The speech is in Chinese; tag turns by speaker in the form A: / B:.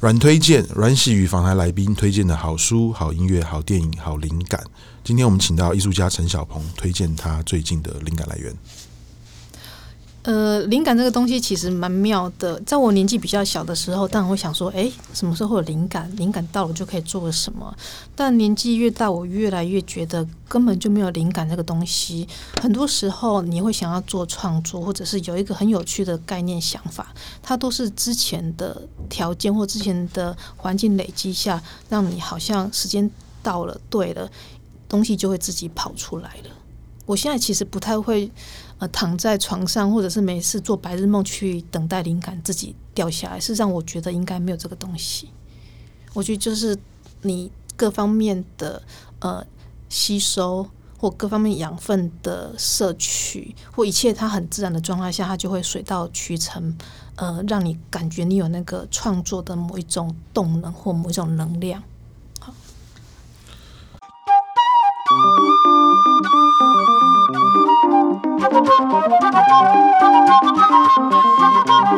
A: 阮推荐，阮玺与访谈来宾推荐的好书、好音乐、好电影、好灵感。今天我们请到艺术家陈小鹏推荐他最近的灵感来源。
B: 呃，灵感这个东西其实蛮妙的。在我年纪比较小的时候，当然会想说，哎，什么时候会有灵感？灵感到了就可以做什么？但年纪越大，我越来越觉得根本就没有灵感这个东西。很多时候，你会想要做创作，或者是有一个很有趣的概念想法，它都是之前的条件或之前的环境累积下，让你好像时间到了，对了，东西就会自己跑出来了。我现在其实不太会。呃躺在床上，或者是没事做白日梦，去等待灵感自己掉下来。事实上，我觉得应该没有这个东西。我觉得就是你各方面的呃吸收，或各方面养分的摄取，或一切它很自然的状态下，它就会水到渠成，呃，让你感觉你有那个创作的某一种动能或某一种能量。Thank you.